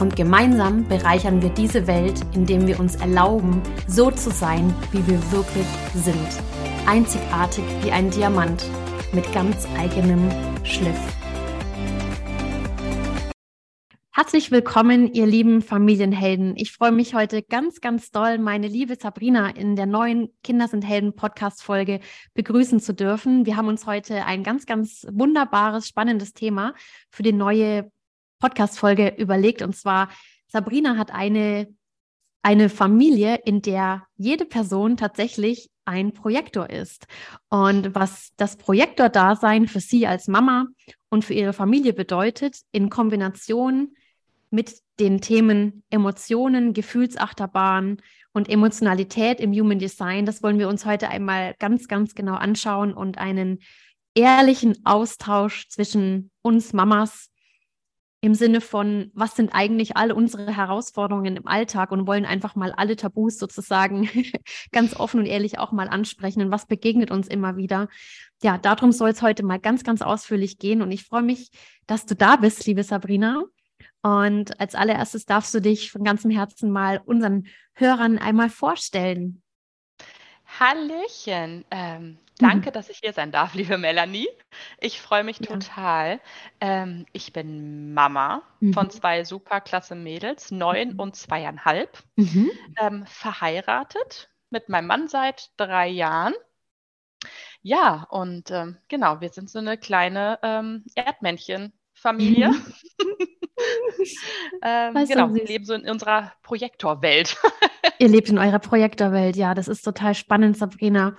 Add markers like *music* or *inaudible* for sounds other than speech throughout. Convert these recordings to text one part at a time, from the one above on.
Und gemeinsam bereichern wir diese Welt, indem wir uns erlauben, so zu sein, wie wir wirklich sind. Einzigartig wie ein Diamant mit ganz eigenem Schliff. Herzlich willkommen, ihr lieben Familienhelden. Ich freue mich heute ganz, ganz doll, meine liebe Sabrina in der neuen Kinder sind Helden Podcast Folge begrüßen zu dürfen. Wir haben uns heute ein ganz, ganz wunderbares, spannendes Thema für die neue Podcast-Folge überlegt. Und zwar, Sabrina hat eine, eine Familie, in der jede Person tatsächlich ein Projektor ist. Und was das Projektor-Dasein für sie als Mama und für ihre Familie bedeutet, in Kombination mit den Themen Emotionen, Gefühlsachterbahn und Emotionalität im Human Design, das wollen wir uns heute einmal ganz, ganz genau anschauen und einen ehrlichen Austausch zwischen uns Mamas im Sinne von, was sind eigentlich all unsere Herausforderungen im Alltag und wollen einfach mal alle Tabus sozusagen *laughs* ganz offen und ehrlich auch mal ansprechen und was begegnet uns immer wieder. Ja, darum soll es heute mal ganz, ganz ausführlich gehen und ich freue mich, dass du da bist, liebe Sabrina. Und als allererstes darfst du dich von ganzem Herzen mal unseren Hörern einmal vorstellen. Hallöchen. Ähm, danke, mhm. dass ich hier sein darf, liebe Melanie. Ich freue mich ja. total. Ähm, ich bin Mama mhm. von zwei superklasse Mädels, neun mhm. und zweieinhalb, mhm. ähm, verheiratet mit meinem Mann seit drei Jahren. Ja, und ähm, genau, wir sind so eine kleine ähm, Erdmännchen-Familie. Mhm. *laughs* ähm, genau, wir leben so in unserer Projektorwelt. Ihr lebt in *laughs* eurer Projektorwelt, ja, das ist total spannend, Sabrina.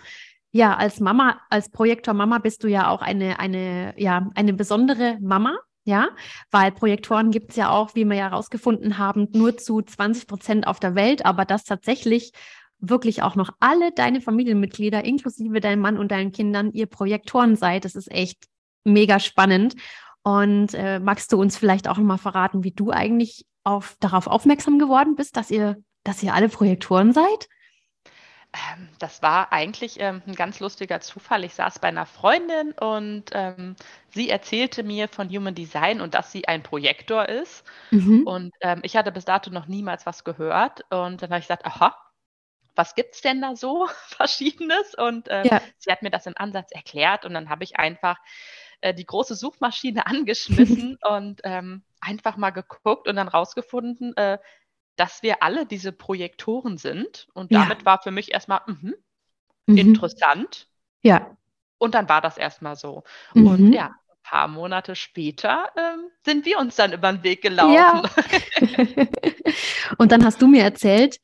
Ja, als Mama, als Projektor-Mama bist du ja auch eine, eine, ja, eine besondere Mama, ja, weil Projektoren gibt es ja auch, wie wir ja herausgefunden haben, nur zu 20 Prozent auf der Welt, aber das tatsächlich wirklich auch noch alle deine Familienmitglieder, inklusive dein Mann und deinen Kindern, ihr Projektoren seid. Das ist echt mega spannend. Und äh, magst du uns vielleicht auch nochmal verraten, wie du eigentlich auf, darauf aufmerksam geworden bist, dass ihr, dass ihr alle Projektoren seid? Ähm, das war eigentlich ähm, ein ganz lustiger Zufall. Ich saß bei einer Freundin und ähm, sie erzählte mir von Human Design und dass sie ein Projektor ist. Mhm. Und ähm, ich hatte bis dato noch niemals was gehört. Und dann habe ich gesagt, aha, was gibt es denn da so *laughs* Verschiedenes? Und äh, ja. sie hat mir das im Ansatz erklärt und dann habe ich einfach äh, die große Suchmaschine *laughs* angeschmissen und ähm, einfach mal geguckt und dann rausgefunden, äh, dass wir alle diese Projektoren sind. Und damit ja. war für mich erstmal mh, mhm. interessant. Ja. Und dann war das erstmal so. Mhm. Und ja, ein paar Monate später ähm, sind wir uns dann über den Weg gelaufen. Ja. *laughs* und dann hast du mir erzählt, äh,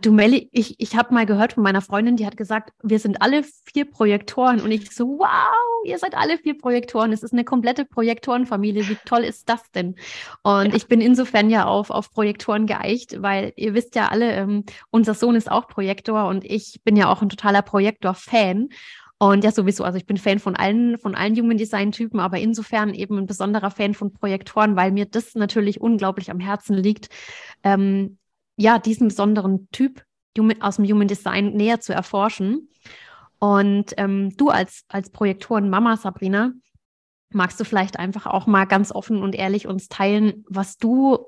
du Melli, ich, ich habe mal gehört von meiner Freundin, die hat gesagt, wir sind alle vier Projektoren. Und ich so, wow, ihr seid alle vier Projektoren. Es ist eine komplette Projektorenfamilie. Wie toll ist das denn? Und ja. ich bin insofern ja auf, auf Projektoren geeicht, weil ihr wisst ja alle, ähm, unser Sohn ist auch Projektor und ich bin ja auch ein totaler Projektor-Fan. Und ja, sowieso, also ich bin Fan von allen, von allen Human Design Typen, aber insofern eben ein besonderer Fan von Projektoren, weil mir das natürlich unglaublich am Herzen liegt, ähm, ja, diesen besonderen Typ aus dem Human Design näher zu erforschen. Und ähm, du als, als Projektoren-Mama, Sabrina, magst du vielleicht einfach auch mal ganz offen und ehrlich uns teilen, was du,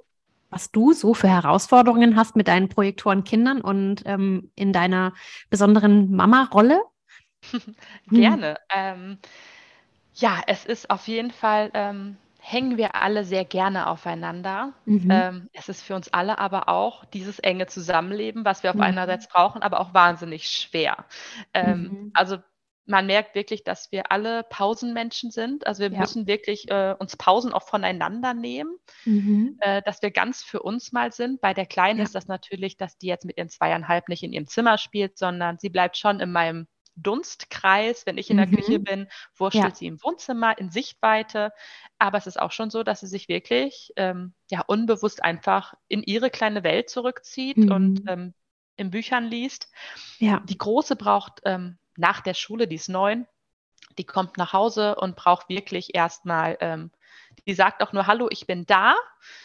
was du so für Herausforderungen hast mit deinen Projektoren-Kindern und ähm, in deiner besonderen Mama-Rolle? *laughs* Gerne. Hm. Ähm, ja, es ist auf jeden Fall ähm, hängen wir alle sehr gerne aufeinander. Mhm. Ähm, es ist für uns alle aber auch dieses enge Zusammenleben, was wir auf mhm. einerseits brauchen, aber auch wahnsinnig schwer. Ähm, mhm. Also man merkt wirklich, dass wir alle Pausenmenschen sind. Also wir ja. müssen wirklich äh, uns Pausen auch voneinander nehmen, mhm. äh, dass wir ganz für uns mal sind. Bei der Kleinen ja. ist das natürlich, dass die jetzt mit ihren zweieinhalb nicht in ihrem Zimmer spielt, sondern sie bleibt schon in meinem Dunstkreis. Wenn ich in der mhm. Küche bin, wurschtelt ja. sie im Wohnzimmer in Sichtweite. Aber es ist auch schon so, dass sie sich wirklich ähm, ja unbewusst einfach in ihre kleine Welt zurückzieht mhm. und ähm, in Büchern liest. Ja. Die Große braucht ähm, nach der Schule, die ist neun, die kommt nach Hause und braucht wirklich erstmal ähm, die sagt auch nur Hallo, ich bin da,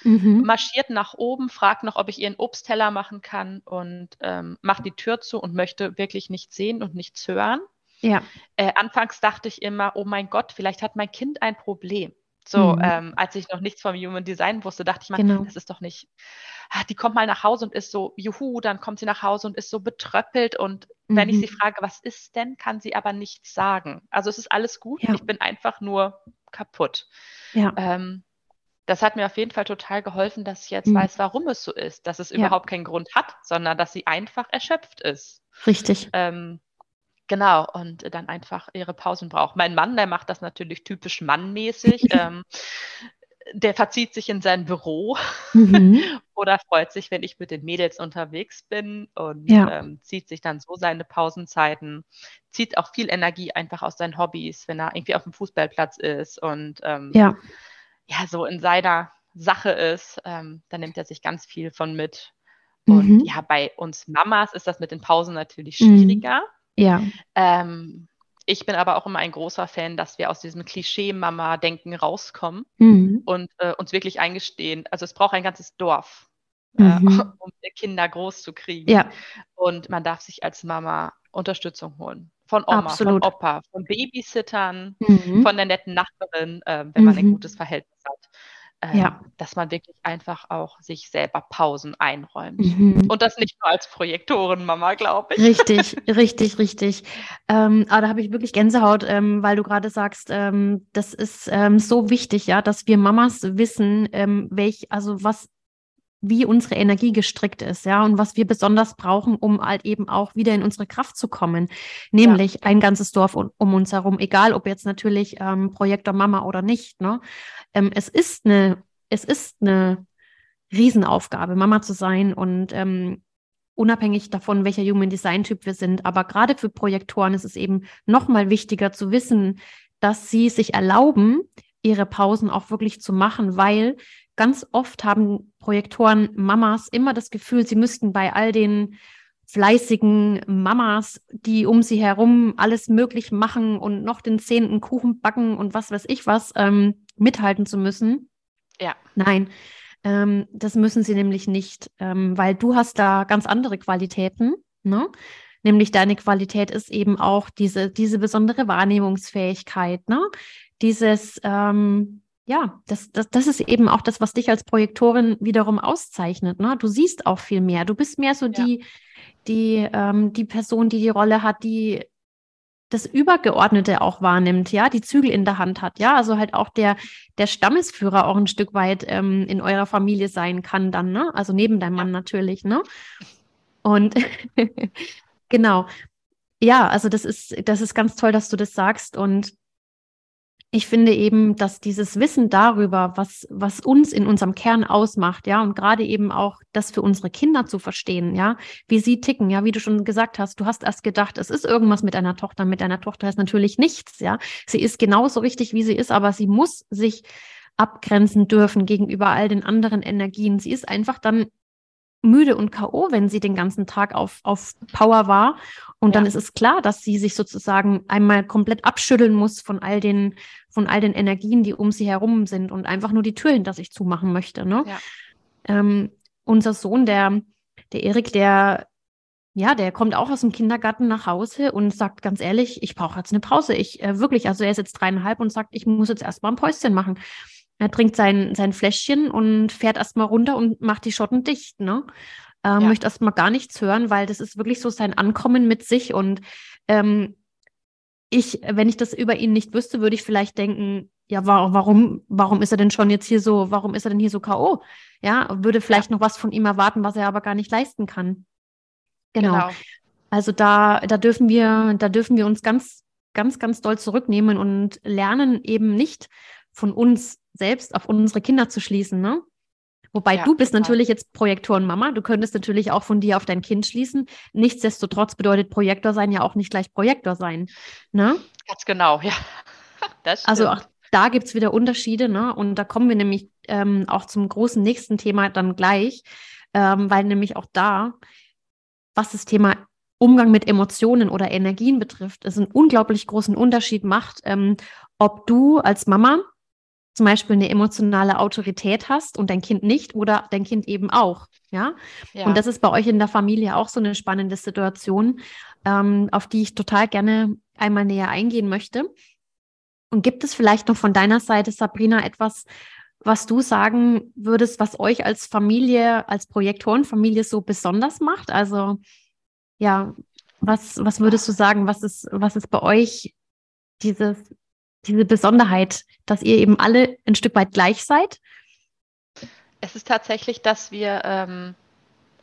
mhm. marschiert nach oben, fragt noch, ob ich ihren Obstteller machen kann und ähm, macht die Tür zu und möchte wirklich nichts sehen und nichts hören. Ja. Äh, anfangs dachte ich immer, oh mein Gott, vielleicht hat mein Kind ein Problem. So, mhm. ähm, als ich noch nichts vom Human Design wusste, dachte ich mal, genau. das ist doch nicht. Ah, die kommt mal nach Hause und ist so, juhu, dann kommt sie nach Hause und ist so betröppelt. Und mhm. wenn ich sie mhm. frage, was ist denn, kann sie aber nichts sagen. Also es ist alles gut, ja. ich bin einfach nur kaputt. Ja. Ähm, das hat mir auf jeden Fall total geholfen, dass ich jetzt mhm. weiß, warum es so ist, dass es ja. überhaupt keinen Grund hat, sondern dass sie einfach erschöpft ist. Richtig. Ähm, genau, und dann einfach ihre Pausen braucht. Mein Mann, der macht das natürlich typisch mannmäßig. *laughs* ähm, der verzieht sich in sein Büro mhm. *laughs* oder freut sich, wenn ich mit den Mädels unterwegs bin und ja. ähm, zieht sich dann so seine Pausenzeiten, zieht auch viel Energie einfach aus seinen Hobbys, wenn er irgendwie auf dem Fußballplatz ist und ähm, ja. ja, so in seiner Sache ist, ähm, dann nimmt er sich ganz viel von mit. Und mhm. ja, bei uns Mamas ist das mit den Pausen natürlich mhm. schwieriger. Ja. Ähm, ich bin aber auch immer ein großer Fan, dass wir aus diesem Klischee-Mama-Denken rauskommen mhm. und äh, uns wirklich eingestehen. Also es braucht ein ganzes Dorf, äh, mhm. äh, *laughs* um Kinder groß zu kriegen. Ja. Und man darf sich als Mama Unterstützung holen. Von Oma, Absolut. von Opa, von Babysittern, mhm. von der netten Nachbarin, äh, wenn man ein mhm. gutes Verhältnis hat ähm, ja. dass man wirklich einfach auch sich selber Pausen einräumt. Mhm. Und das nicht nur als Projektorenmama, glaube ich. Richtig, *laughs* richtig, richtig. Ähm, aber da habe ich wirklich Gänsehaut, ähm, weil du gerade sagst, ähm, das ist ähm, so wichtig, ja, dass wir Mamas wissen, ähm, welch, also was wie unsere Energie gestrickt ist, ja, und was wir besonders brauchen, um halt eben auch wieder in unsere Kraft zu kommen. Nämlich ja. ein ganzes Dorf um, um, uns herum, egal ob jetzt natürlich ähm, Projektor Mama oder nicht. Ne? Ähm, es ist eine, es ist eine Riesenaufgabe, Mama zu sein und ähm, unabhängig davon, welcher Human Design Typ wir sind. Aber gerade für Projektoren ist es eben noch mal wichtiger zu wissen, dass sie sich erlauben, ihre Pausen auch wirklich zu machen, weil ganz oft haben Projektoren Mamas immer das Gefühl, sie müssten bei all den fleißigen Mamas, die um sie herum alles möglich machen und noch den zehnten Kuchen backen und was weiß ich was, ähm, mithalten zu müssen. Ja. Nein, ähm, das müssen sie nämlich nicht, ähm, weil du hast da ganz andere Qualitäten, ne? Nämlich deine Qualität ist eben auch diese, diese besondere Wahrnehmungsfähigkeit, ne? Dieses, ähm, ja, das, das, das ist eben auch das, was dich als Projektorin wiederum auszeichnet. Ne? Du siehst auch viel mehr. Du bist mehr so ja. die, die, ähm, die Person, die die Rolle hat, die das Übergeordnete auch wahrnimmt, ja, die Zügel in der Hand hat, ja, also halt auch der, der Stammesführer auch ein Stück weit ähm, in eurer Familie sein kann dann, ne? Also neben deinem Mann natürlich, ne? Und *laughs* genau. Ja, also das ist, das ist ganz toll, dass du das sagst. Und ich finde eben, dass dieses Wissen darüber, was, was uns in unserem Kern ausmacht, ja, und gerade eben auch das für unsere Kinder zu verstehen, ja, wie sie ticken, ja, wie du schon gesagt hast, du hast erst gedacht, es ist irgendwas mit deiner Tochter, mit deiner Tochter ist natürlich nichts, ja. Sie ist genauso richtig, wie sie ist, aber sie muss sich abgrenzen dürfen gegenüber all den anderen Energien. Sie ist einfach dann müde und K.O., wenn sie den ganzen Tag auf, auf Power war. Und ja. dann ist es klar, dass sie sich sozusagen einmal komplett abschütteln muss von all den, von all den Energien, die um sie herum sind und einfach nur die Tür hinter sich zumachen möchte. Ne? Ja. Ähm, unser Sohn, der, der Erik, der, ja, der kommt auch aus dem Kindergarten nach Hause und sagt ganz ehrlich, ich brauche jetzt eine Pause. Ich äh, wirklich, also er ist jetzt dreieinhalb und sagt, ich muss jetzt erstmal ein Päuschen machen. Er trinkt sein, sein Fläschchen und fährt erstmal runter und macht die Schotten dicht, ne? Ähm, ja. Möchte erstmal gar nichts hören, weil das ist wirklich so sein Ankommen mit sich. Und ähm, ich, wenn ich das über ihn nicht wüsste, würde ich vielleicht denken, ja, warum, warum ist er denn schon jetzt hier so, warum ist er denn hier so K.O.? Ja, würde vielleicht ja. noch was von ihm erwarten, was er aber gar nicht leisten kann. Genau. genau. Also da, da dürfen wir, da dürfen wir uns ganz, ganz, ganz doll zurücknehmen und lernen eben nicht von uns selbst auf unsere Kinder zu schließen, ne? Wobei ja, du bist total. natürlich jetzt Projektoren-Mama. Du könntest natürlich auch von dir auf dein Kind schließen. Nichtsdestotrotz bedeutet Projektor sein ja auch nicht gleich Projektor sein. Ne? Ganz genau, ja. *laughs* also auch da gibt es wieder Unterschiede, ne? Und da kommen wir nämlich ähm, auch zum großen nächsten Thema dann gleich, ähm, weil nämlich auch da, was das Thema Umgang mit Emotionen oder Energien betrifft, es einen unglaublich großen Unterschied macht, ähm, ob du als Mama zum Beispiel eine emotionale Autorität hast und dein Kind nicht oder dein Kind eben auch. Ja? ja. Und das ist bei euch in der Familie auch so eine spannende Situation, ähm, auf die ich total gerne einmal näher eingehen möchte. Und gibt es vielleicht noch von deiner Seite, Sabrina, etwas, was du sagen würdest, was euch als Familie, als Projektorenfamilie so besonders macht? Also, ja, was, was würdest du sagen, was ist, was ist bei euch dieses, diese Besonderheit, dass ihr eben alle ein Stück weit gleich seid? Es ist tatsächlich, dass wir ähm,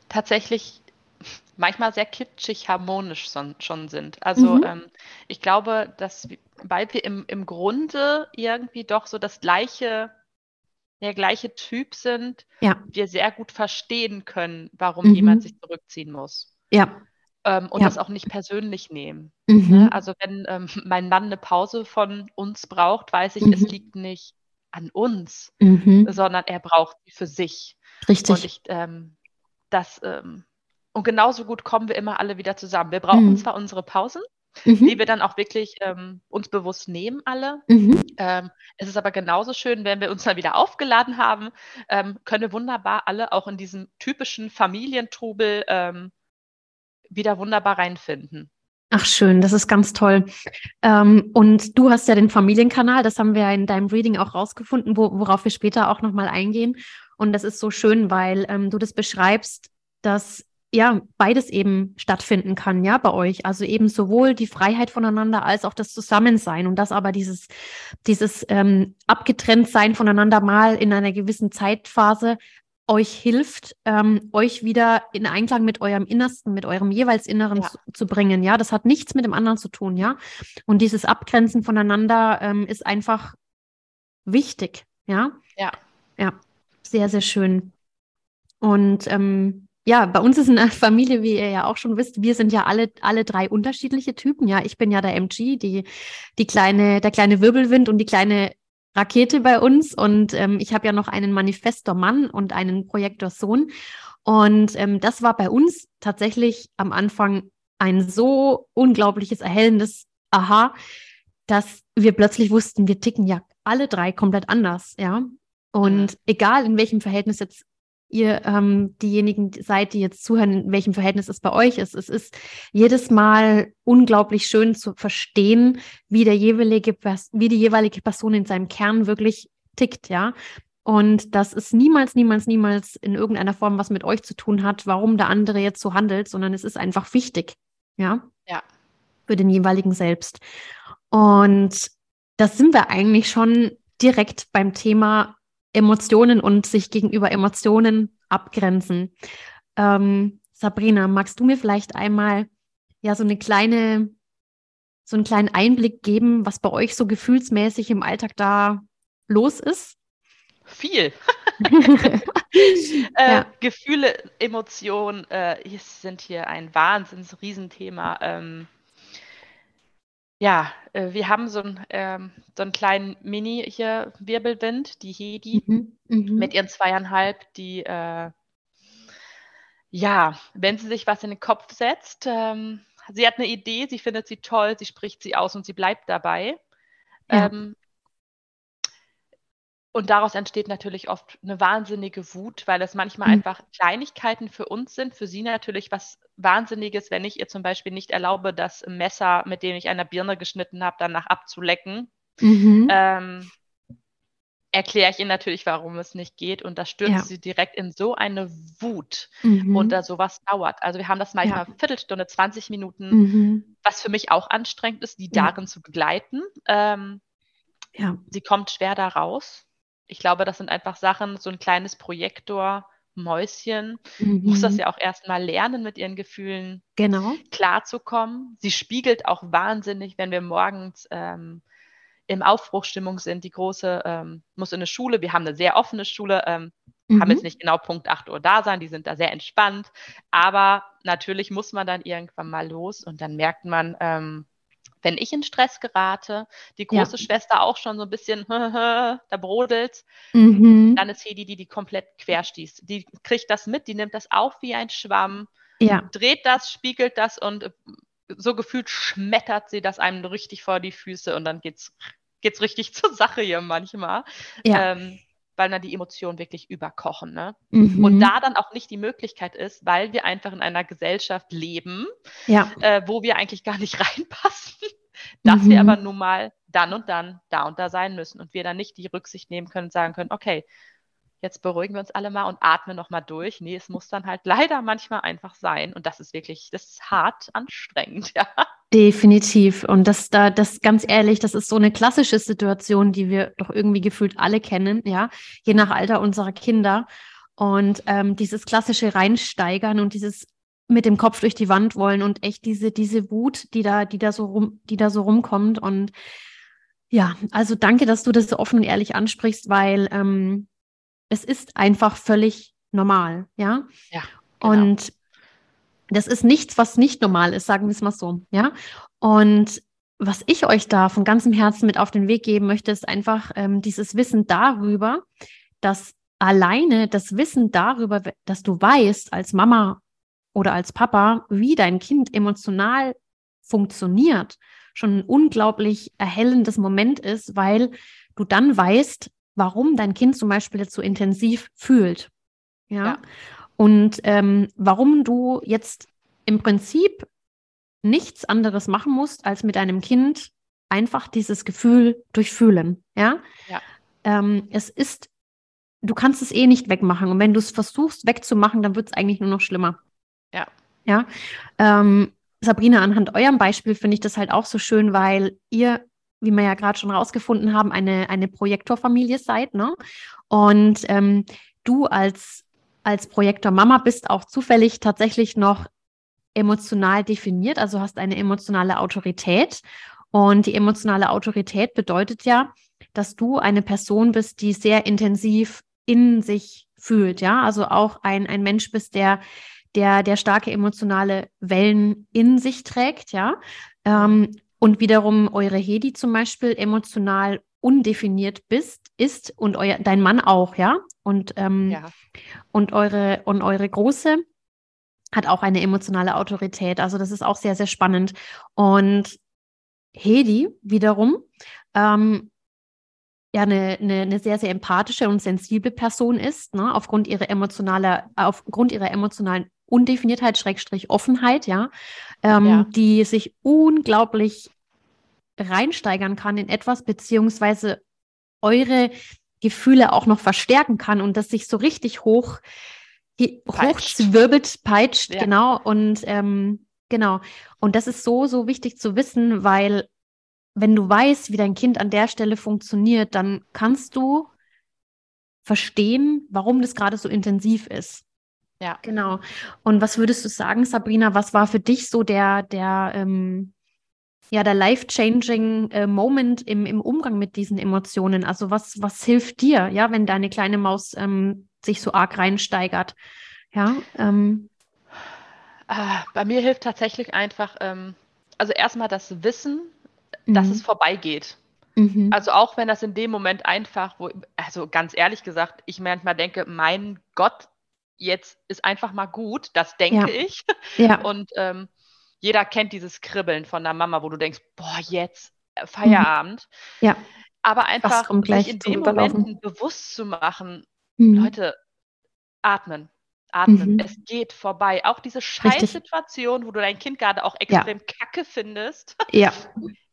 tatsächlich *laughs* manchmal sehr kitschig harmonisch son, schon sind. Also mhm. ähm, ich glaube, dass weil wir im, im Grunde irgendwie doch so das gleiche, der gleiche Typ sind, ja. wir sehr gut verstehen können, warum mhm. jemand sich zurückziehen muss. Ja. Ähm, und ja. das auch nicht persönlich nehmen. Mhm. Ne? Also wenn ähm, *laughs* mein Mann eine Pause von uns braucht, weiß ich, es mhm. liegt nicht an uns, mhm. sondern er braucht sie für sich. Richtig. Und ich, ähm, das, ähm, und genauso gut kommen wir immer alle wieder zusammen. Wir brauchen mhm. zwar unsere Pausen, mhm. die wir dann auch wirklich ähm, uns bewusst nehmen, alle. Mhm. Ähm, es ist aber genauso schön, wenn wir uns dann wieder aufgeladen haben, ähm, können wir wunderbar alle auch in diesem typischen Familientrubel ähm, wieder wunderbar reinfinden. Ach schön, das ist ganz toll. Ähm, und du hast ja den Familienkanal, das haben wir in deinem Reading auch rausgefunden, wo, worauf wir später auch nochmal eingehen. Und das ist so schön, weil ähm, du das beschreibst, dass ja, beides eben stattfinden kann, ja, bei euch. Also eben sowohl die Freiheit voneinander als auch das Zusammensein und das aber dieses, dieses ähm, Abgetrenntsein voneinander mal in einer gewissen Zeitphase euch hilft, ähm, euch wieder in Einklang mit eurem Innersten, mit eurem jeweils Inneren ja. zu, zu, bringen. Ja, das hat nichts mit dem anderen zu tun, ja. Und dieses Abgrenzen voneinander ähm, ist einfach wichtig, ja. Ja. Ja, sehr, sehr schön. Und ähm, ja, bei uns ist eine *laughs* Familie, wie ihr ja auch schon wisst, wir sind ja alle, alle drei unterschiedliche Typen. Ja, ich bin ja der MG, die, die kleine, der kleine Wirbelwind und die kleine Rakete bei uns. Und ähm, ich habe ja noch einen Manifestor-Mann und einen Projektor-Sohn. Und ähm, das war bei uns tatsächlich am Anfang ein so unglaubliches, erhellendes Aha, dass wir plötzlich wussten, wir ticken ja alle drei komplett anders, ja. Und egal in welchem Verhältnis jetzt ihr ähm, diejenigen seid, die jetzt zuhören, in welchem Verhältnis es bei euch ist. Es ist jedes Mal unglaublich schön zu verstehen, wie der jeweilige, wie die jeweilige Person in seinem Kern wirklich tickt, ja. Und dass es niemals, niemals, niemals in irgendeiner Form was mit euch zu tun hat, warum der andere jetzt so handelt, sondern es ist einfach wichtig, ja. Ja. Für den jeweiligen selbst. Und das sind wir eigentlich schon direkt beim Thema Emotionen und sich gegenüber Emotionen abgrenzen. Ähm, Sabrina, magst du mir vielleicht einmal ja so eine kleine, so einen kleinen Einblick geben, was bei euch so gefühlsmäßig im Alltag da los ist? Viel. *laughs* *laughs* äh, ja. Gefühle, Emotionen äh, sind hier ein Wahnsinns-Riesenthema. Ähm, ja, äh, wir haben so 'n ähm, so 'n kleinen Mini hier Wirbelwind, die Hedi Mhm, mhm. mit ihren zweieinhalb, die, äh ja, wenn sie sich was in den Kopf setzt, ähm sie hat 'ne Idee, sie findet sie toll, sie spricht sie aus und sie bleibt dabei. Ja. Ähm und daraus entsteht natürlich oft eine wahnsinnige Wut, weil es manchmal Mhm. einfach Kleinigkeiten für uns sind, für sie natürlich was Wahnsinniges, wenn ich ihr zum Beispiel nicht erlaube, das Messer, mit dem ich eine Birne geschnitten habe, danach abzulecken. Mhm. Ähm, erkläre ich ihr natürlich, warum es nicht geht und das stürzt Ja. sie direkt in so eine Wut und Mhm. da sowas dauert. Also, wir haben das manchmal Ja. Viertelstunde, 20 Minuten, Mhm. was für mich auch anstrengend ist, die Ja. darin zu begleiten. Ähm Ja. sie kommt schwer da raus. Ich glaube, das sind einfach Sachen, so ein kleines Projektor-Mäuschen muss das mhm. ja auch erst mal lernen, mit ihren Gefühlen Genau. klarzukommen. Sie spiegelt auch wahnsinnig, wenn wir morgens, ähm, in Aufbruchstimmung sind. Die Große ähm, muss in eine Schule. Wir haben eine sehr offene Schule. Ähm, mhm. Haben jetzt nicht genau Punkt 8 Uhr da sein. Die sind da sehr entspannt. Aber natürlich muss man dann irgendwann mal los und dann merkt man, ähm, wenn ich in Stress gerate, die große ja. Schwester auch schon so ein bisschen, *laughs* da brodelt, mhm. dann ist Hedi, die die komplett querstießt. Die kriegt das mit, die nimmt das auf wie ein Schwamm, ja. dreht das, spiegelt das und äh, so gefühlt schmettert sie das einem richtig vor die Füße und dann geht's, geht's richtig *laughs* zur Sache hier manchmal. Ja. Ähm, weil dann die Emotionen wirklich überkochen. Ne? Mhm. Und da dann auch nicht die Möglichkeit ist, weil wir einfach in einer Gesellschaft leben, ja. äh, wo wir eigentlich gar nicht *laughs* reinpassen, dass mhm. wir aber nun mal dann und dann da und da sein müssen und wir dann nicht die Rücksicht nehmen können und sagen können, okay, jetzt beruhigen wir uns alle mal und atmen nochmal durch. Nee, es muss dann halt *laughs* leider manchmal einfach sein. Und das ist wirklich, das ist hart anstrengend, *laughs* ja. Definitiv. Und das da, das ganz ehrlich, das ist so eine klassische Situation, die wir doch irgendwie gefühlt alle kennen, ja, je nach Alter unserer Kinder. Und ähm, dieses klassische Reinsteigern und dieses mit dem Kopf durch die Wand wollen und echt diese, diese Wut, die da, die da so rum, die da so rumkommt. Und ja, also danke, dass du das so offen und ehrlich ansprichst, weil ähm, es ist einfach völlig normal, ja. Ja. Genau. Und das ist nichts, was nicht normal ist, sagen wir es mal so, ja. Und was ich euch da von ganzem Herzen mit auf den Weg geben möchte, ist einfach ähm, dieses Wissen darüber, dass alleine das Wissen darüber, dass du weißt als Mama oder als Papa, wie dein Kind emotional funktioniert, schon ein unglaublich erhellendes Moment ist, weil du dann weißt, warum dein Kind zum Beispiel jetzt so intensiv fühlt. Ja. ja. Und ähm, warum du jetzt im Prinzip nichts anderes machen musst, als mit deinem Kind einfach dieses Gefühl durchfühlen. Ja. ja. Ähm, es ist, du kannst es eh nicht wegmachen. Und wenn du es versuchst wegzumachen, dann wird es eigentlich nur noch schlimmer. Ja. Ja. Ähm, Sabrina, anhand eurem Beispiel finde ich das halt auch so schön, weil ihr wie wir ja gerade schon rausgefunden haben, eine, eine Projektorfamilie seid. Ne? Und ähm, du als, als Projektor-Mama bist auch zufällig tatsächlich noch emotional definiert, also hast eine emotionale Autorität. Und die emotionale Autorität bedeutet ja, dass du eine Person bist, die sehr intensiv in sich fühlt, ja, also auch ein, ein Mensch bist, der, der, der starke emotionale Wellen in sich trägt, ja. Ähm, und wiederum eure Hedi zum Beispiel emotional undefiniert bist, ist und euer, dein Mann auch, ja? Und, ähm, ja. und eure und eure Große hat auch eine emotionale Autorität. Also das ist auch sehr, sehr spannend. Und Hedi wiederum ähm, ja eine, eine, eine, sehr, sehr empathische und sensible Person ist, ne? aufgrund ihrer emotionaler, aufgrund ihrer emotionalen Undefiniertheit, Schrägstrich Offenheit, ja, ähm, ja, die sich unglaublich reinsteigern kann in etwas, beziehungsweise eure Gefühle auch noch verstärken kann und das sich so richtig hoch hochzwirbelt, peitscht, ja. genau. Und ähm, genau. Und das ist so, so wichtig zu wissen, weil wenn du weißt, wie dein Kind an der Stelle funktioniert, dann kannst du verstehen, warum das gerade so intensiv ist. Ja. Genau. Und was würdest du sagen, Sabrina, was war für dich so der, der, ähm, ja, der life-changing äh, Moment im, im Umgang mit diesen Emotionen? Also was, was hilft dir, ja, wenn deine kleine Maus ähm, sich so arg reinsteigert? Ja. Ähm. Äh, bei mir hilft tatsächlich einfach, ähm, also erstmal das Wissen, mhm. dass es vorbeigeht. Mhm. Also auch wenn das in dem Moment einfach, wo, also ganz ehrlich gesagt, ich manchmal denke, mein Gott, jetzt ist einfach mal gut, das denke ja. ich. Ja. *laughs* Und ähm, jeder kennt dieses Kribbeln von der Mama, wo du denkst, boah, jetzt äh, Feierabend. Mhm. Ja. Aber einfach sich in den Momenten bewusst zu machen, mhm. Leute, atmen. Atmen. Mhm. Es geht vorbei. Auch diese Scheißsituation, wo du dein Kind gerade auch extrem ja. kacke findest, *laughs* ja.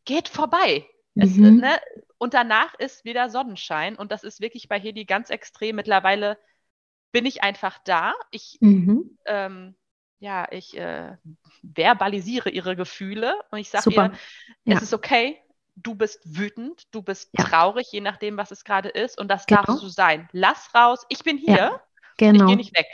geht vorbei. Es, mhm. ne? Und danach ist wieder Sonnenschein. Und das ist wirklich bei Hedi ganz extrem. Mittlerweile bin ich einfach da. Ich, mhm. ähm, ja, ich äh, verbalisiere ihre Gefühle und ich sage ihr, es ist okay, du bist wütend, du bist ja. traurig, je nachdem, was es gerade ist. Und das genau. darfst du sein. Lass raus, ich bin hier. Ja. Genau. Ich gehe nicht weg.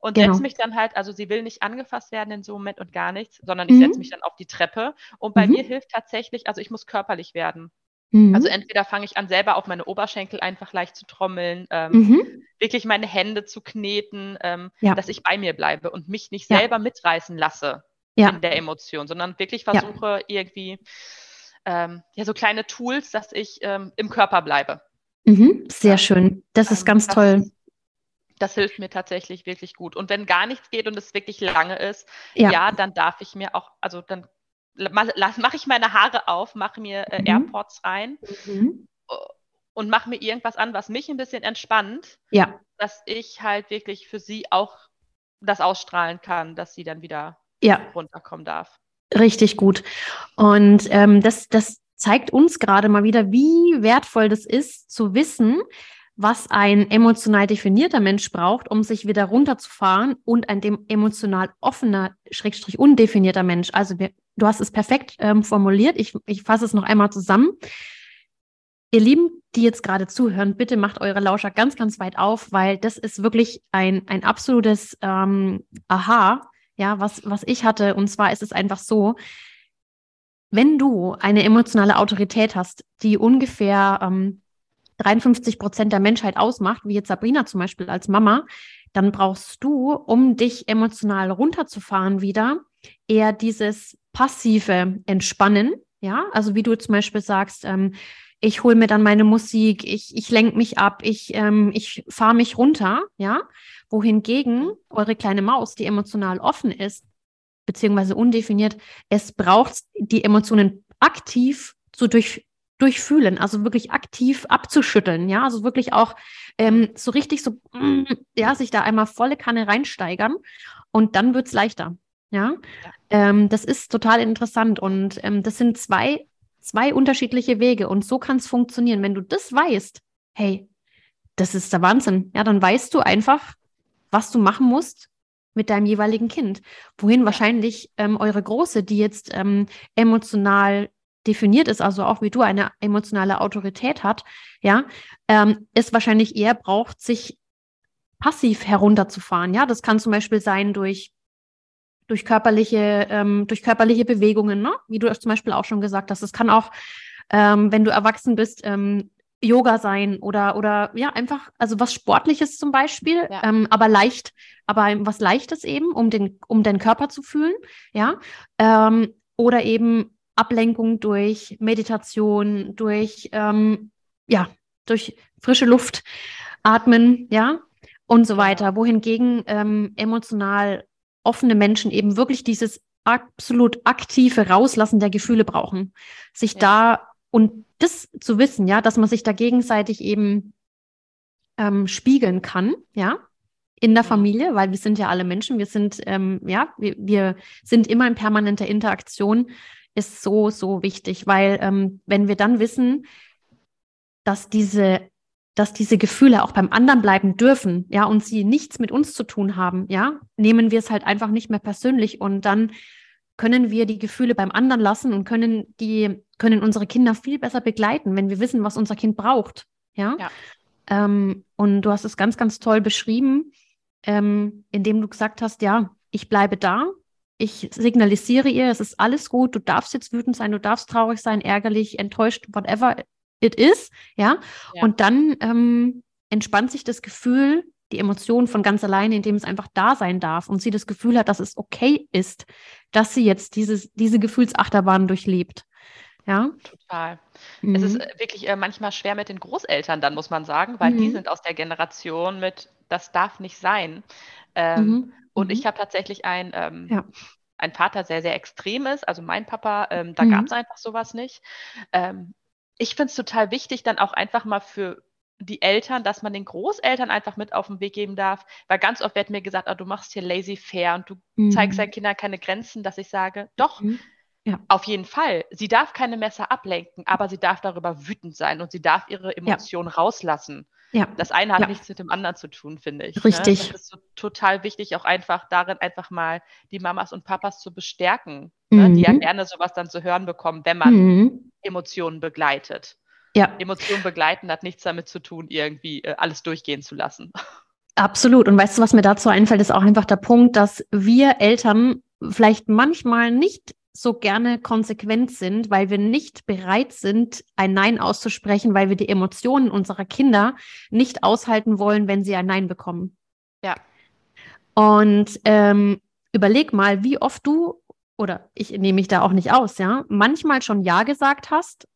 Und genau. setze mich dann halt, also sie will nicht angefasst werden in so einem Moment und gar nichts, sondern ich mhm. setze mich dann auf die Treppe. Und bei mhm. mir hilft tatsächlich, also ich muss körperlich werden. Mhm. Also entweder fange ich an, selber auf meine Oberschenkel einfach leicht zu trommeln, ähm, mhm. wirklich meine Hände zu kneten, ähm, ja. dass ich bei mir bleibe und mich nicht selber ja. mitreißen lasse ja. in der Emotion, sondern wirklich versuche irgendwie ähm, ja so kleine Tools, dass ich ähm, im Körper bleibe. Mhm. Sehr schön. Das ist ähm, ganz das, toll. Das hilft mir tatsächlich wirklich gut. Und wenn gar nichts geht und es wirklich lange ist, ja, dann darf ich mir auch, also dann mache ich meine Haare auf, mache mir äh, mhm. AirPods rein mhm. und mache mir irgendwas an, was mich ein bisschen entspannt, ja. dass ich halt wirklich für sie auch das ausstrahlen kann, dass sie dann wieder ja. runterkommen darf. Richtig gut. Und ähm, das, das zeigt uns gerade mal wieder, wie wertvoll das ist, zu wissen, was ein emotional definierter Mensch braucht, um sich wieder runterzufahren und ein dem emotional offener, schrägstrich undefinierter Mensch. Also wir, du hast es perfekt ähm, formuliert. Ich, ich fasse es noch einmal zusammen. Ihr Lieben, die jetzt gerade zuhören, bitte macht eure Lauscher ganz, ganz weit auf, weil das ist wirklich ein, ein absolutes ähm, Aha, ja, was, was ich hatte. Und zwar ist es einfach so, wenn du eine emotionale Autorität hast, die ungefähr ähm, 53 Prozent der Menschheit ausmacht, wie jetzt Sabrina zum Beispiel als Mama, dann brauchst du, um dich emotional runterzufahren wieder, eher dieses passive Entspannen. Ja, also wie du zum Beispiel sagst, ähm, ich hole mir dann meine Musik, ich, ich lenke mich ab, ich, ähm, ich fahre mich runter, ja. Wohingegen eure kleine Maus, die emotional offen ist, beziehungsweise undefiniert, es braucht die Emotionen aktiv zu durch, durchfühlen, also wirklich aktiv abzuschütteln, ja, also wirklich auch ähm, so richtig so, mm, ja, sich da einmal volle Kanne reinsteigern und dann wird es leichter, ja. ja. Ähm, das ist total interessant und ähm, das sind zwei, zwei unterschiedliche Wege und so kann es funktionieren. Wenn du das weißt, hey, das ist der Wahnsinn, ja, dann weißt du einfach, was du machen musst mit deinem jeweiligen Kind. Wohin ja. wahrscheinlich ähm, eure Große, die jetzt ähm, emotional definiert ist, also auch wie du eine emotionale Autorität hat, ja, ähm, es wahrscheinlich eher braucht, sich passiv herunterzufahren. Ja, das kann zum Beispiel sein durch durch körperliche ähm, durch körperliche Bewegungen, ne? wie du zum Beispiel auch schon gesagt hast. Es kann auch, ähm, wenn du erwachsen bist, ähm, Yoga sein oder oder ja einfach also was Sportliches zum Beispiel, ja. ähm, aber leicht, aber was Leichtes eben, um den um den Körper zu fühlen, ja ähm, oder eben Ablenkung durch Meditation, durch, ähm, ja, durch frische Luft atmen, ja, und so weiter. Wohingegen ähm, emotional offene Menschen eben wirklich dieses absolut aktive Rauslassen der Gefühle brauchen. Sich ja. da und das zu wissen, ja, dass man sich da gegenseitig eben ähm, spiegeln kann, ja, in der Familie, weil wir sind ja alle Menschen, wir sind, ähm, ja, wir, wir sind immer in permanenter Interaktion ist so, so wichtig, weil ähm, wenn wir dann wissen, dass diese, dass diese Gefühle auch beim anderen bleiben dürfen, ja, und sie nichts mit uns zu tun haben, ja, nehmen wir es halt einfach nicht mehr persönlich und dann können wir die Gefühle beim anderen lassen und können die, können unsere Kinder viel besser begleiten, wenn wir wissen, was unser Kind braucht, ja. ja. Ähm, und du hast es ganz, ganz toll beschrieben, ähm, indem du gesagt hast, ja, ich bleibe da, ich signalisiere ihr, es ist alles gut, du darfst jetzt wütend sein, du darfst traurig sein, ärgerlich, enttäuscht, whatever it is, ja. ja. Und dann ähm, entspannt sich das Gefühl, die Emotion von ganz alleine, indem es einfach da sein darf und sie das Gefühl hat, dass es okay ist, dass sie jetzt dieses, diese Gefühlsachterbahn durchlebt. Ja. Total. Mhm. Es ist mhm. äh, wirklich äh, manchmal schwer mit den Großeltern, dann muss man sagen, weil mhm. die sind aus der Generation mit, das darf nicht sein. Ähm, mhm. Und mhm. ich habe tatsächlich ein, ähm, ja. ein Vater, sehr, sehr extrem ist. Also mein Papa, ähm, da mhm. gab es einfach sowas nicht. Ähm, ich finde es total wichtig, dann auch einfach mal für die Eltern, dass man den Großeltern einfach mit auf den Weg geben darf, weil ganz oft wird mir gesagt, oh, du machst hier lazy fair und du mhm. zeigst deinen Kindern keine Grenzen, dass ich sage, doch, mhm. ja. auf jeden Fall. Sie darf keine Messer ablenken, aber sie darf darüber wütend sein und sie darf ihre Emotionen ja. rauslassen. Ja. Das eine hat ja. nichts mit dem anderen zu tun, finde ich. Ne? Richtig. Ne? Das ist so total wichtig, auch einfach darin einfach mal die Mamas und Papas zu bestärken, mhm. ne? die ja mhm. gerne sowas dann zu hören bekommen, wenn man mhm. Emotionen begleitet. Ja. Emotionen begleiten hat nichts damit zu tun, irgendwie äh, alles durchgehen zu lassen. Absolut. Und weißt du, was mir dazu einfällt, ist auch einfach der Punkt, dass wir Eltern vielleicht manchmal nicht so gerne konsequent sind, weil wir nicht bereit sind, ein Nein auszusprechen, weil wir die Emotionen unserer Kinder nicht aushalten wollen, wenn sie ein Nein bekommen. Ja. Und ähm, überleg mal, wie oft du, oder ich nehme mich da auch nicht aus, ja, manchmal schon Ja gesagt hast,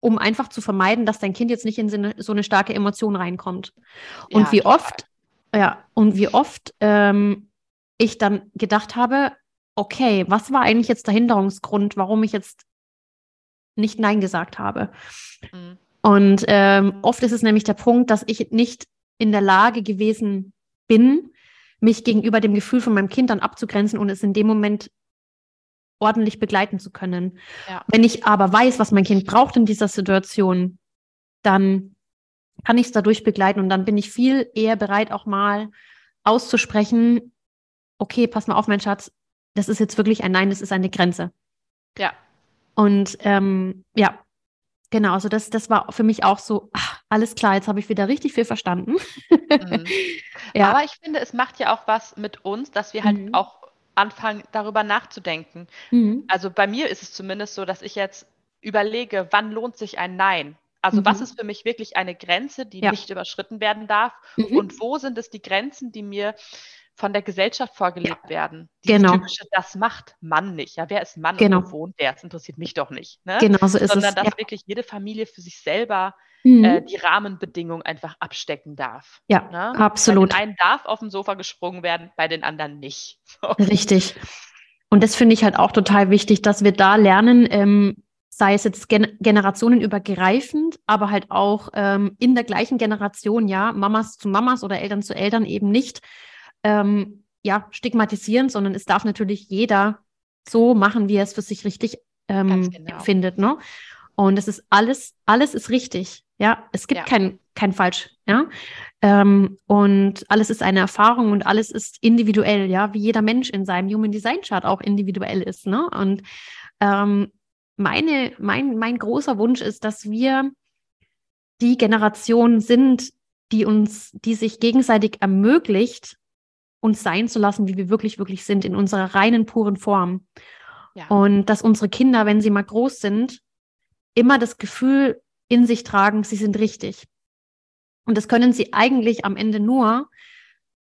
um einfach zu vermeiden, dass dein Kind jetzt nicht in so eine, starke Emotion reinkommt. Und ja, wie total. oft, ja, und wie oft ähm, ich dann gedacht habe, okay, was war eigentlich jetzt der Hinderungsgrund, warum ich jetzt nicht Nein gesagt habe? Mhm. Und ähm, oft ist es nämlich der Punkt, dass ich nicht in der Lage gewesen bin, mich gegenüber dem Gefühl von meinem Kind dann abzugrenzen und es in dem Moment ordentlich begleiten zu können. Ja. Wenn ich aber weiß, was mein Kind braucht in dieser Situation, dann kann ich es dadurch begleiten und dann bin ich viel eher bereit, auch mal auszusprechen, okay, pass mal auf, mein Schatz, das ist jetzt wirklich ein Nein, das ist eine Grenze. Ja. Und ähm, ja, genau, also das, das war für mich auch so, ach, alles klar, jetzt habe ich wieder richtig viel verstanden. Mhm. *laughs* ja. Aber ich finde, es macht ja auch was mit uns, dass wir halt mhm. auch anfangen, darüber nachzudenken. Mhm. Also bei mir ist es zumindest so, dass ich jetzt überlege, wann lohnt sich ein Nein? Also was mhm. ist für mich wirklich eine Grenze, die ja. nicht überschritten werden darf? Mhm. Und wo sind es die Grenzen, die mir von der Gesellschaft vorgelebt ja. werden. Dieses genau. Typische, das macht Mann nicht. Ja, wer ist Mann genau. und wo wohnt der? Das interessiert mich doch nicht. Ne? Genau so ist Sondern, es. dass ja. wirklich jede Familie für sich selber mhm. äh, die Rahmenbedingungen einfach abstecken darf. Ja, ne? absolut. Bei den einen darf auf dem Sofa gesprungen werden, bei den anderen nicht. *laughs* So. Richtig. Und das finde ich halt auch total wichtig, dass wir da lernen, ähm, sei es jetzt gen generationenübergreifend, aber halt auch ähm, in der gleichen Generation, ja, Mamas zu Mamas oder Eltern zu Eltern eben nicht ähm, ja, stigmatisieren, sondern es darf natürlich jeder so machen, wie er es für sich richtig ähm, genau. findet. Ne? Und es ist alles, alles ist richtig. Ja, es gibt ja. kein, kein Falsch. Ja, ähm, und alles ist eine Erfahrung und alles ist individuell. Ja, wie jeder Mensch in seinem Human Design Chart auch individuell ist. Ne? Und ähm, meine, mein, mein großer Wunsch ist, dass wir die Generation sind, die uns, die sich gegenseitig ermöglicht, uns sein zu lassen, wie wir wirklich, wirklich sind, in unserer reinen, puren Form. Ja. Und dass unsere Kinder, wenn sie mal groß sind, immer das Gefühl in sich tragen, sie sind richtig. Und das können sie eigentlich am Ende nur,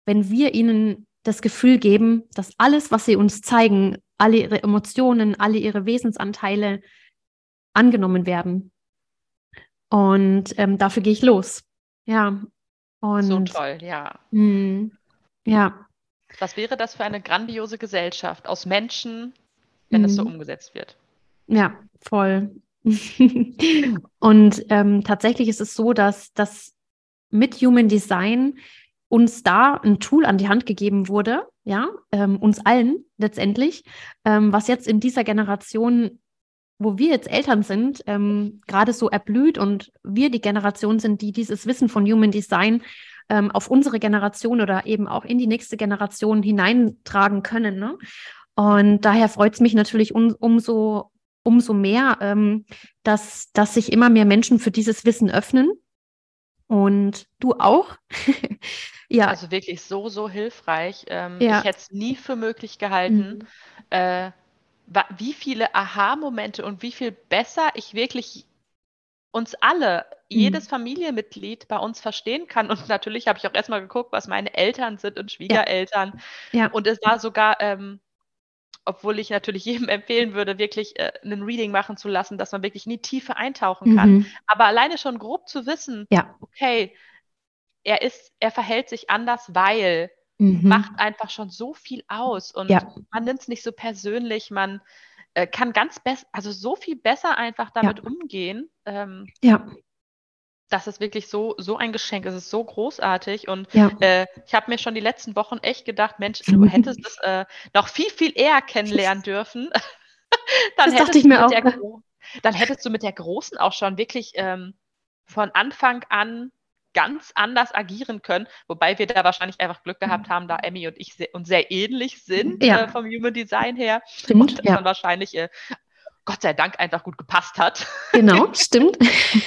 wenn wir ihnen das Gefühl geben, dass alles, was sie uns zeigen, alle ihre Emotionen, alle ihre Wesensanteile angenommen werden. Und ähm, dafür gehe ich los. Ja. Und, so toll, ja. Mh, ja. Was wäre das für eine grandiose Gesellschaft aus Menschen, wenn mhm. es so mhm. umgesetzt wird? Ja, voll. *laughs* und ähm, tatsächlich ist es so, dass, dass mit Human Design uns da ein Tool an die Hand gegeben wurde, ja, ähm, uns allen letztendlich, ähm, was jetzt in dieser Generation, wo wir jetzt Eltern sind, ähm, gerade so erblüht und wir die Generation sind, die dieses Wissen von Human Design ähm, auf unsere Generation oder eben auch in die nächste Generation hineintragen können. Ne? Und daher freut es mich natürlich um, umso, umso mehr, ähm, dass, dass sich immer mehr Menschen für dieses Wissen öffnen. Und du auch. *laughs* ja. Also wirklich so, so hilfreich. Ähm, ja. Ich hätte es nie für möglich gehalten, mhm. äh, wie viele Aha-Momente und wie viel besser ich wirklich uns alle, mhm. jedes Familienmitglied bei uns verstehen kann. Und natürlich habe ich auch erstmal geguckt, was meine Eltern sind und Schwiegereltern. Ja. ja. Und es war sogar, ähm, obwohl ich natürlich *laughs* jedem empfehlen würde, wirklich äh, einen Reading machen zu lassen, dass man wirklich in die Tiefe eintauchen kann. Mhm. Aber alleine schon grob zu wissen, ja. okay, er ist, er verhält sich anders, weil mhm. macht einfach schon so viel aus und ja. man nimmt es nicht so persönlich, man äh, kann ganz besser, also so viel besser einfach damit ja. umgehen. Ähm, ja. Das ist wirklich so, so ein Geschenk. Es ist so großartig. Und ja. äh, ich habe mir schon die letzten Wochen echt gedacht, Mensch, du *laughs* hättest es äh, noch viel, viel eher kennenlernen dürfen. *laughs* dann, das dachte ich mir auch. Der, dann hättest du mit der Großen auch schon wirklich ähm, von Anfang an ganz anders agieren können, wobei wir da wahrscheinlich einfach Glück gehabt haben, da Emmy und ich sehr, uns sehr ähnlich sind ja. äh, vom Human Design her stimmt, und ja. dann wahrscheinlich äh, Gott sei Dank einfach gut gepasst hat. Genau, *laughs* stimmt.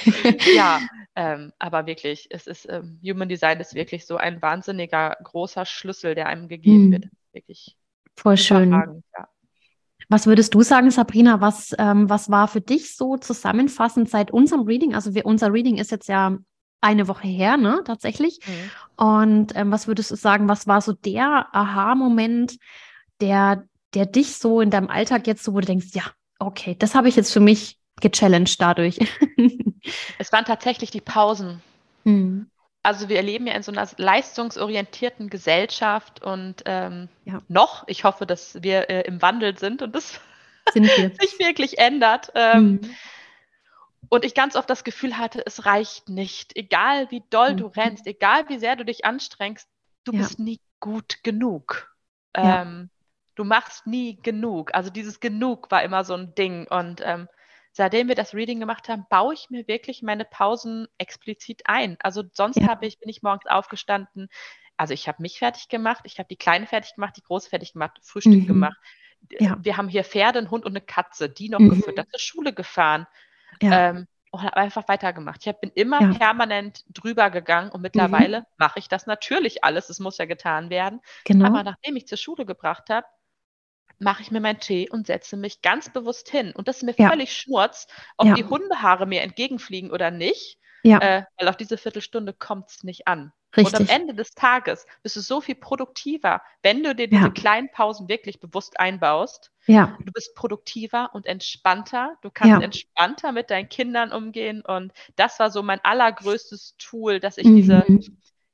*laughs* ja, ähm, aber wirklich, es ist ähm, Human Design ist wirklich so ein wahnsinniger großer Schlüssel, der einem gegeben mhm. wird. Wirklich voll schön. Ja. Was würdest du sagen, Sabrina? Was, ähm, was war für dich so zusammenfassend seit unserem Reading? Also wir, unser Reading ist jetzt ja eine Woche her, ne, tatsächlich. Mhm. Und ähm, was würdest du sagen, was war so der Aha-Moment, der, der dich so in deinem Alltag jetzt so, wo du denkst, ja, okay, das habe ich jetzt für mich gechallenged dadurch? *laughs* es waren tatsächlich die Pausen. Mhm. Also wir erleben ja in so einer leistungsorientierten Gesellschaft und ähm, ja. noch, ich hoffe, dass wir äh, im Wandel sind und das *laughs* sich wirklich ändert. Ähm, mhm. Und ich ganz oft das Gefühl hatte, es reicht nicht. Egal wie doll mhm. du rennst, egal wie sehr du dich anstrengst, du ja. bist nie gut genug. Ja. Ähm, du machst nie genug. Also dieses Genug war immer so ein Ding. Und ähm, seitdem wir das Reading gemacht haben, baue ich mir wirklich meine Pausen explizit ein. Also sonst ja. habe ich, bin ich morgens aufgestanden. Also ich habe mich fertig gemacht, ich habe die Kleine fertig gemacht, die Große fertig gemacht, Frühstück mhm. gemacht. Ja. Wir haben hier Pferde, einen Hund und eine Katze, die noch mhm. gefüttert, zur Schule gefahren. Ja. Ähm, und habe einfach weitergemacht. Ich bin immer ja. permanent drüber gegangen und mittlerweile mhm. mache ich das natürlich alles. Es muss ja getan werden. Genau. Aber nachdem ich zur Schule gebracht habe, mache ich mir meinen Tee und setze mich ganz bewusst hin. Und das ist mir ja. völlig schnurz, ob ja. die Hundehaare mir entgegenfliegen oder nicht. Ja. Äh, weil auf diese Viertelstunde kommt es nicht an. Richtig. Und am Ende des Tages bist du so viel produktiver, wenn du dir diese ja. kleinen Pausen wirklich bewusst einbaust. Ja. Du bist produktiver und entspannter. Du kannst ja. entspannter mit deinen Kindern umgehen. Und das war so mein allergrößtes Tool, dass ich mhm. diese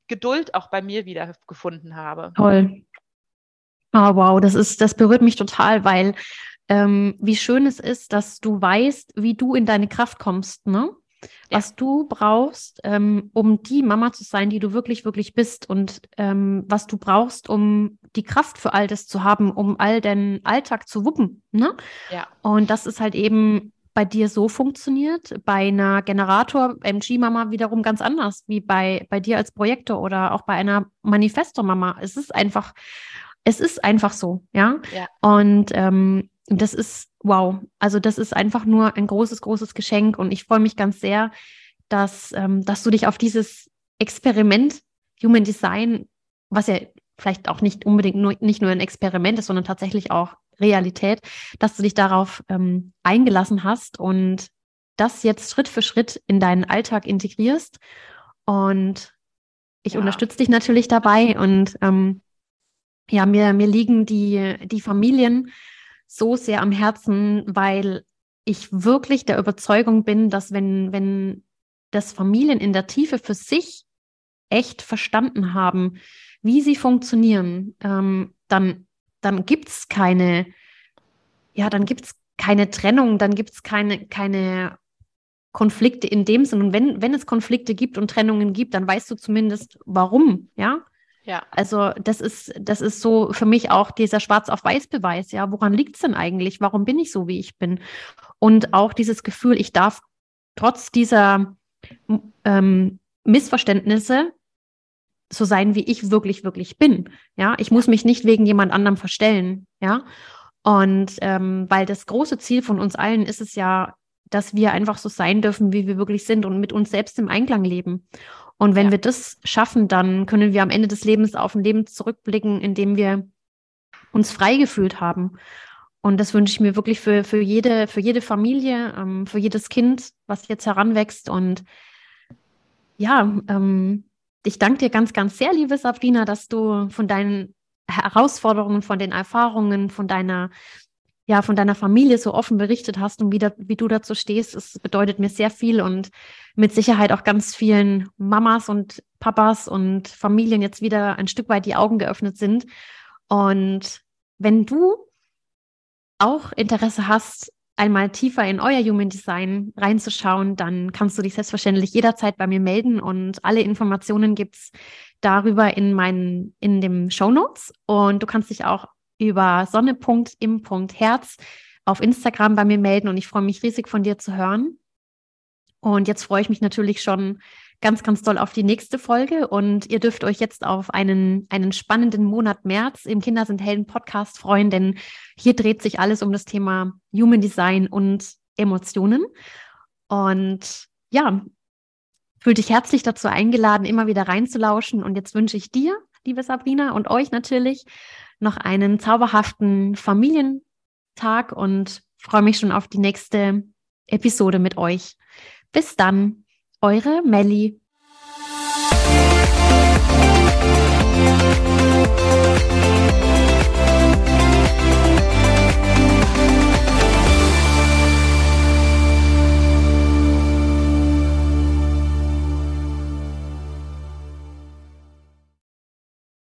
Geduld auch bei mir wieder gefunden habe. Toll. Oh, wow, das ist, das berührt mich total, weil ähm, wie schön es ist, dass du weißt, wie du in deine Kraft kommst, ne? Ja. Was du brauchst, ähm, um die Mama zu sein, die du wirklich, wirklich bist und ähm, was du brauchst, um die Kraft für all das zu haben, um all deinen Alltag zu wuppen. Ne? Ja. Und das ist halt eben bei dir so funktioniert, bei einer Generator-MG-Mama wiederum ganz anders, wie bei, bei dir als Projektor oder auch bei einer Manifestor-Mama. Es ist einfach, es ist einfach so, ja. ja. Und ähm, das ist wow. Also das ist einfach nur ein großes, großes Geschenk und ich freue mich ganz sehr, dass, ähm, dass du dich auf dieses Experiment Human Design, was ja vielleicht auch nicht unbedingt nur, nicht nur ein Experiment ist, sondern tatsächlich auch Realität, dass du dich darauf ähm, eingelassen hast und das jetzt Schritt für Schritt in deinen Alltag integrierst. Und ich ja. unterstütze dich natürlich dabei und ähm, ja, mir, mir liegen die, die Familien so sehr am Herzen, weil ich wirklich der Überzeugung bin, dass wenn, wenn das Familien in der Tiefe für sich echt verstanden haben, wie sie funktionieren, ähm, dann, dann gibt es keine, ja, dann gibt keine Trennung, dann gibt es keine, keine Konflikte in dem Sinn. Und wenn, wenn es Konflikte gibt und Trennungen gibt, dann weißt du zumindest, warum, ja. Ja. Also das ist, das ist so für mich auch dieser Schwarz auf Weiß Beweis, ja. Woran liegt es denn eigentlich? Warum bin ich so, wie ich bin? Und auch dieses Gefühl, ich darf trotz dieser ähm, Missverständnisse so sein, wie ich wirklich, wirklich bin. Ja, ich muss mich nicht wegen jemand anderem verstellen. Ja, und ähm, weil das große Ziel von uns allen ist es ja, dass wir einfach so sein dürfen, wie wir wirklich sind und mit uns selbst im Einklang leben. Und wenn ja. wir das schaffen, dann können wir am Ende des Lebens auf ein Leben zurückblicken, in dem wir uns frei gefühlt haben. Und das wünsche ich mir wirklich für, für, jede, für jede Familie, ähm, für jedes Kind, was jetzt heranwächst. Und ja, ähm, ich danke dir ganz, ganz sehr, liebe Sabrina, dass du von deinen Herausforderungen, von den Erfahrungen, von deiner ja, von deiner Familie so offen berichtet hast und wie, da, wie du dazu stehst. Es bedeutet mir sehr viel und mit Sicherheit auch ganz vielen Mamas und Papas und Familien jetzt wieder ein Stück weit die Augen geöffnet sind. Und wenn du auch Interesse hast, einmal tiefer in euer Human Design reinzuschauen, dann kannst du dich selbstverständlich jederzeit bei mir melden und alle Informationen gibt es darüber in meinen, in dem Show Notes. Und du kannst dich auch über sonne.im.herz auf Instagram bei mir melden und ich freue mich riesig von dir zu hören. Und jetzt freue ich mich natürlich schon ganz, ganz doll auf die nächste Folge und ihr dürft euch jetzt auf einen, einen spannenden Monat März im Kinder sind Helden Podcast freuen, denn hier dreht sich alles um das Thema Human Design und Emotionen. Und ja, fühl dich herzlich dazu eingeladen, immer wieder reinzulauschen. Und jetzt wünsche ich dir, liebe Sabrina, und euch natürlich noch einen zauberhaften Familien Tag und freue mich schon auf die nächste Episode mit euch. Bis dann, eure Melli.